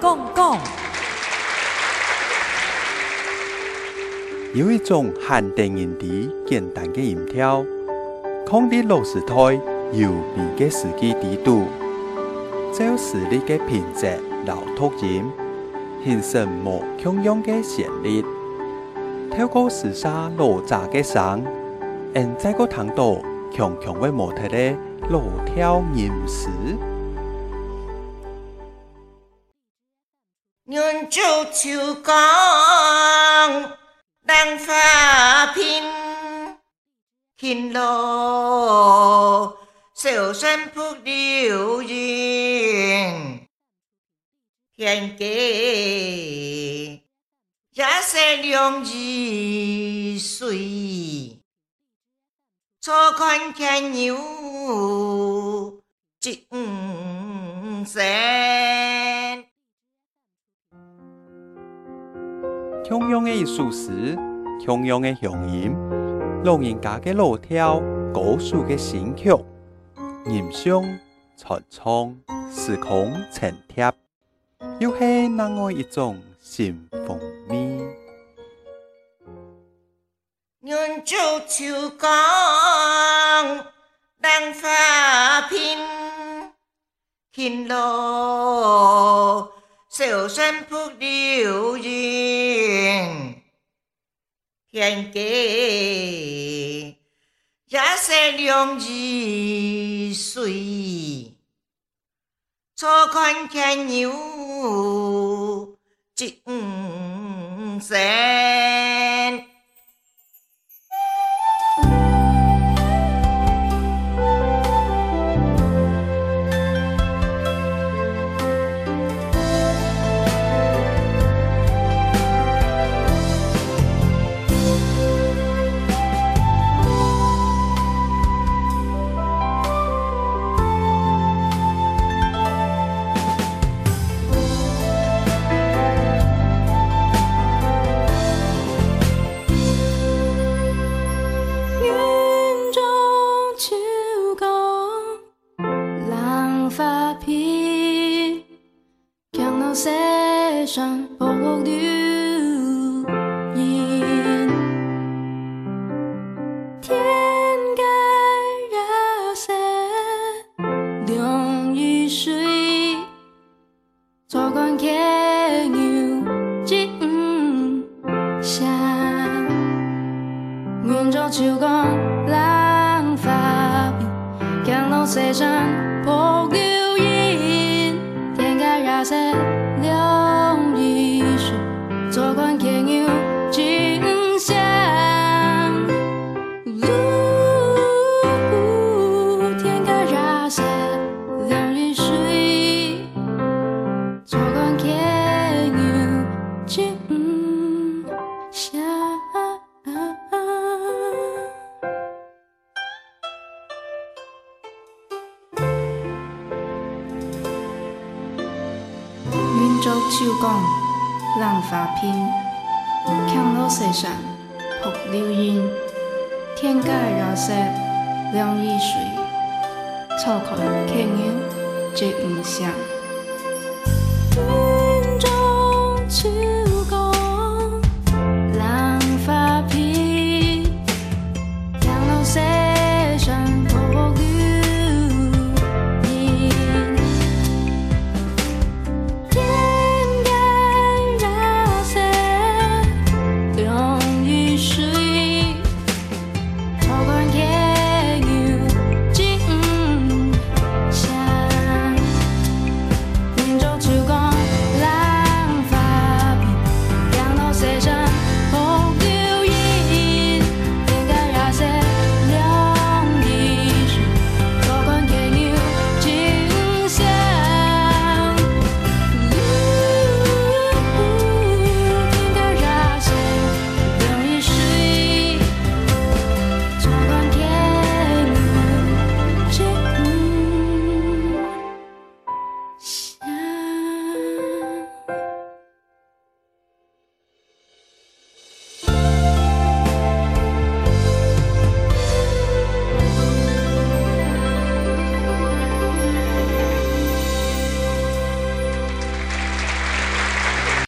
讲讲。有一种限定音的简单的音调，抗的老师台优美的时机地度，就是你的品质老突音，形成无穷样的旋律，透过时沙落杂的声，现在个通道强强的模特的落跳吟诗。nhân châu chiều con đang pha pin hin lô sửa xem phước điều gì hiền kế giá xe liông gì suy cho con khen nhiều chị sẽ 同样的素食，同样的乡音，老人家的老调，高速的新曲，吟诵传唱，时空沉贴，又是哪样一种新风味？愿做秋江，浪花片，天路小山天际夜色凉意水，坐看牵牛进看到西山瀑流云，天盖绕色凉雨水，坐看牵牛进山。云中秋光浪发，看到西山瀑流云州秋江浪花片，看落西山瀑流烟，天盖绕色凉易水，错看牵牛结五香。